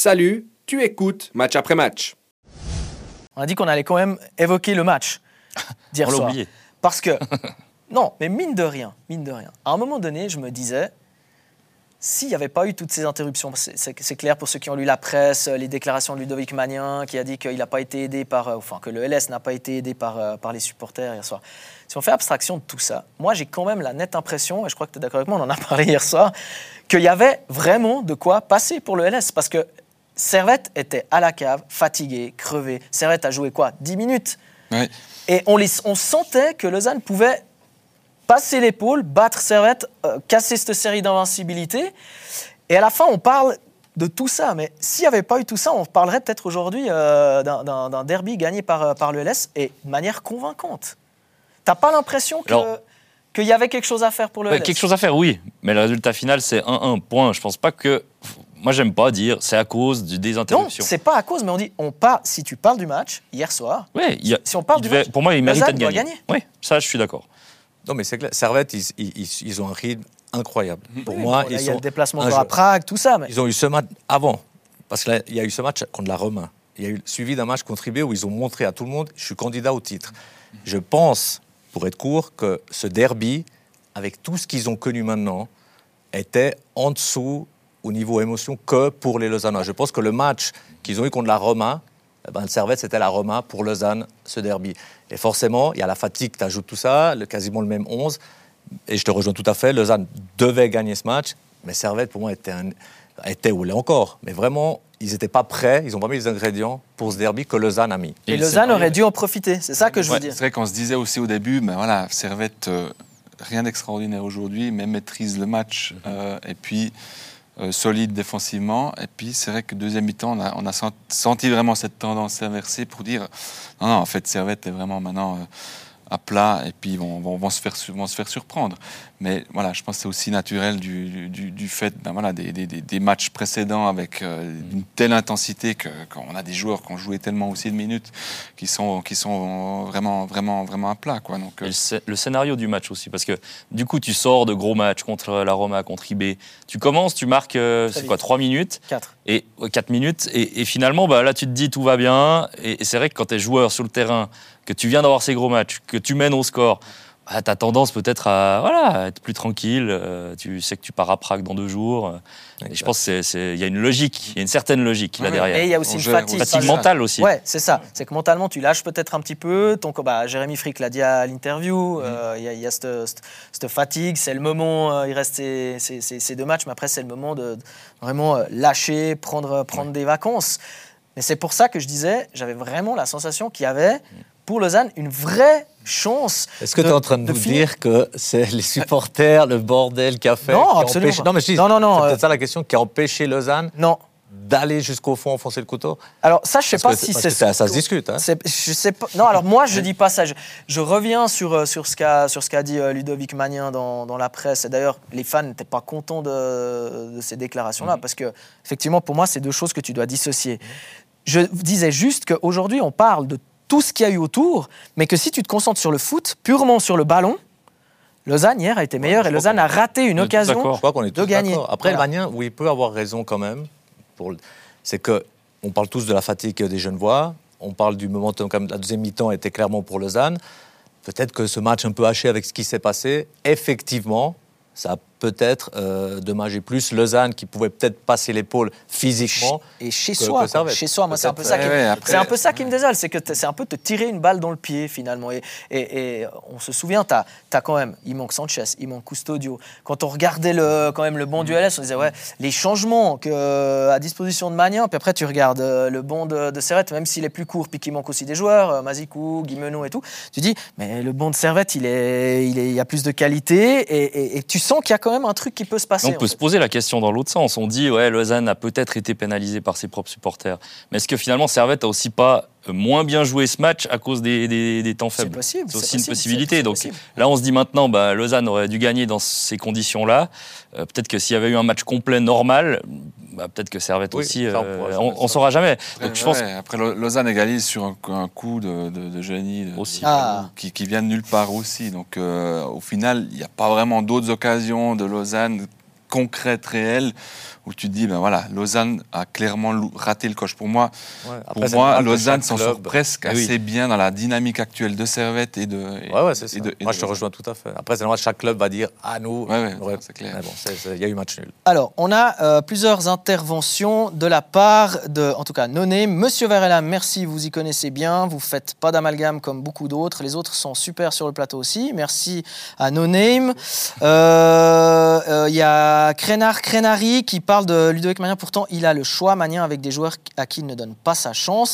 Salut, tu écoutes match après match. On a dit qu'on allait quand même évoquer le match d'hier On l'a soir. oublié. Parce que, non, mais mine de rien, mine de rien, à un moment donné, je me disais, s'il n'y avait pas eu toutes ces interruptions, c'est- clair pour ceux qui ont lu la presse, les déclarations de Ludovic Magnin, qui a dit qu'il n'a pas été aidé par, euh, enfin que le LS n'a pas été aidé par, euh, par les supporters hier soir. Si on fait abstraction de tout ça, moi j'ai quand même la nette impression, et je crois que tu es d'accord avec moi, on en a parlé hier soir, qu'il y avait vraiment de quoi passer pour le LS. Parce que Servette était à la cave, fatigué, crevé. Servette a joué quoi? 10 minutes et on, les, on sentait que Lausanne pouvait passer l'épaule, battre Servette, euh, casser cette série d'invincibilité. Et à la fin, on parle de tout ça. Mais s'il n'y avait pas eu tout ça, on parlerait peut-être aujourd'hui euh, d'un- derby gagné par, euh, par le LS et de manière convaincante. T'as pas l'impression que- Alors- qu'il y avait quelque chose à faire pour le Ouais, LS quelque chose à faire, oui. Mais le résultat final, c'est 1-1. Point. Je pense pas que. Moi, j'aime pas dire c'est à cause du- des Non, interruptions. c'est pas à cause, mais on dit, on part, si tu parles du match, hier soir, Ouais, il y a- si on parle du devait- match, pour moi, il méritait de doit gagner. gagner. Oui, ça, je suis d'accord. Non, mais c'est clair. Servette, ils, ils- ils ont un rythme incroyable. Pour Oui, moi, bon, là, ils il y a le déplacement jeu- Prague, tout ça. Mais... Ils ont eu ce match avant. Parce qu'il y a eu ce match contre la Roma. Il y a eu suivi d'un match contre IB où ils ont montré à tout le monde je suis candidat au titre. Je pense, pour être court, que ce derby, avec tout ce qu'ils ont connu maintenant, était en dessous au niveau émotion que pour les Lausannois. Je pense que le match qu'ils ont eu contre la Roma, eh ben, le Servette, c'était la Roma pour Lausanne, ce derby. Et forcément, il y a la fatigue, tu ajoutes tout ça, le, quasiment le même 11. Et je te rejoins tout à fait, Lausanne devait gagner ce match, mais Servette, pour moi, était, un, était ou l'est encore. Mais vraiment, ils n'étaient pas prêts, ils n'ont pas mis les ingrédients pour ce derby que Lausanne a mis. Et, Et Lausanne aurait dû en profiter, c'est ça que je veux Ouais, dire. C'est vrai qu'on se disait aussi au début, mais voilà, Servette, euh, rien d'extraordinaire aujourd'hui, mais maîtrise le match euh, et puis euh, solide défensivement. Et puis c'est vrai que deuxième mi-temps, on a, on a sent- senti vraiment cette tendance inversée pour dire non, non, en fait, Servette est vraiment maintenant euh, à plat et puis ils vont, vont, vont se, faire, vont se faire surprendre. Mais voilà, je pense que c'est aussi naturel du, du, du fait ben, voilà, des, des, des- matchs précédents avec euh, une telle intensité que- qu'on a des joueurs qui ont joué tellement aussi de minutes qui sont, qui sont vraiment, vraiment, vraiment à plat. Quoi. Donc, euh, le, scé- le scénario du match aussi, parce que du coup, tu sors de gros matchs contre la Roma, contre IB. Tu commences, tu marques, euh, c'est vite. quoi, 3 minutes 4. et 4 minutes. Et, et finalement, bah, là, tu te dis tout va bien. Et, et c'est vrai que quand tu es joueur sur le terrain, que tu viens d'avoir ces gros matchs, que tu mènes au score, bah, tu as tendance peut-être à, voilà, à être plus tranquille. euh, tu sais que tu pars à Prague dans deux jours. euh, et je pense qu'il y a une logique, il y a une certaine logique là derrière. Et il y a aussi On une fatigue. Fatigue mentale aussi. Ouais, c'est ça. C'est que mentalement, tu lâches peut-être un petit peu. Ton, bah, Jérémy Frick l'a dit à l'interview. euh, Il y a, il y a cette, cette- cette fatigue. C'est le moment. euh, il reste ces, ces- ces- ces deux matchs, mais après, c'est le moment de de vraiment lâcher, prendre, prendre des vacances. Mais c'est pour ça que je disais, j'avais vraiment la sensation qu'il y avait pour Lausanne une vraie chance. Est-ce que tu es en train de, de nous finir- dire que c'est les supporters, le bordel qu'a fait Non, qui a absolument empêché-. Non, mais je dis, Non, non, non, c'est euh, peut-être ça la question, qui a empêché Lausanne Non. d'aller jusqu'au fond, enfoncer le couteau Alors ça, je sais Parce pas que- si c'est ça, ça se discute. Hein. Je sais pas. Non, alors moi, je dis pas ça. Je, je reviens sur, euh, sur ce qu'a sur ce qu'a dit euh, Ludovic Magnin dans, dans la presse. Et d'ailleurs, les fans n'étaient pas contents de, de ces déclarations-là parce que, effectivement, pour moi, c'est deux choses que tu dois dissocier. Je disais juste qu'aujourd'hui, on parle de tout ce qu'il y a eu autour, mais que si tu te concentres sur le foot, purement sur le ballon, Lausanne hier a été meilleure je et Lausanne a raté une occasion. d'accord. Je crois qu'on est de gagner. Après, Voilà. le où il peut avoir raison quand même, pour le- c'est que on parle tous de la fatigue des Genevois, on parle du momentum, comme la deuxième mi-temps était clairement pour Lausanne. Peut-être que ce match un peu haché avec ce qui s'est passé, effectivement, ça a peut-être euh, dommagé plus Lausanne qui pouvait peut-être passer l'épaule physiquement. Et chez que- soi, que quoi. chez soi, moi c'est un peu ça qui, ouais, ouais, après- c'est un peu ça qui me désole, c'est que c'est un peu te tirer une balle dans le pied finalement. Et, et- et on se souvient, t'as as quand même, il manque Sanchez, il manque Custodio. Quand on regardait le, quand même le bon du LS, on disait ouais, les changements que, euh, à disposition de Magnin, puis après tu regardes euh, le bon de, de Servette, même s'il est plus court, puis qu'il manque aussi des joueurs, euh, Mazikou, Guimeno et tout, tu dis mais le bon de Servette, il est, il est, il y a plus de qualité et, et- et tu sens qu'il y a quand même un truc qui peut se passer. On peut fait. se poser la question dans l'autre sens. On dit, ouais, Lausanne a peut-être été pénalisée par ses propres supporters. Mais est-ce que finalement Servette a aussi pas euh, moins bien joué ce match à cause des, des- des temps C'est faibles? possible. C'est aussi possible, une possibilité. Donc possible. là, on se dit maintenant, bah, Lausanne aurait dû gagner dans ces conditions-là. Euh, peut-être que s'il y avait eu un match complet normal, bah, peut-être que Servette Oui, aussi, ça, on euh, ça. saura jamais. Après, Donc je pense ouais, après, Lau- Lausanne égalise sur un, un coup de, de, de génie de- Aussi. de- Ah. qui, qui vient de nulle part aussi. Donc, euh, au final, il n'y a pas vraiment d'autres occasions de Lausanne concrètes, réelles, où tu te dis, ben voilà, Lausanne a clairement raté le coche. Pour moi, Ouais, pour moi Lausanne s'en sort presque Eh oui. assez bien dans la dynamique actuelle de Servette et de. et- Ouais, ouais, c'est ça. de- Moi, je te rejoins tout à fait. Après, c'est normal, chaque club va dire Ah, nous. C'est clair. Bon, il y a eu match nul. Alors, on a euh, plusieurs interventions de la part de, en tout cas, Noné. Monsieur Varela, merci, vous y connaissez bien. Vous faites pas d'amalgame comme beaucoup d'autres. Les autres sont super sur le plateau aussi. Merci à No Name. Euh, euh, Il y a Crénar Crénari qui parle de Ludovic Magnin. Pourtant, il a le choix Magnin avec des joueurs à qui il ne donne pas sa chance.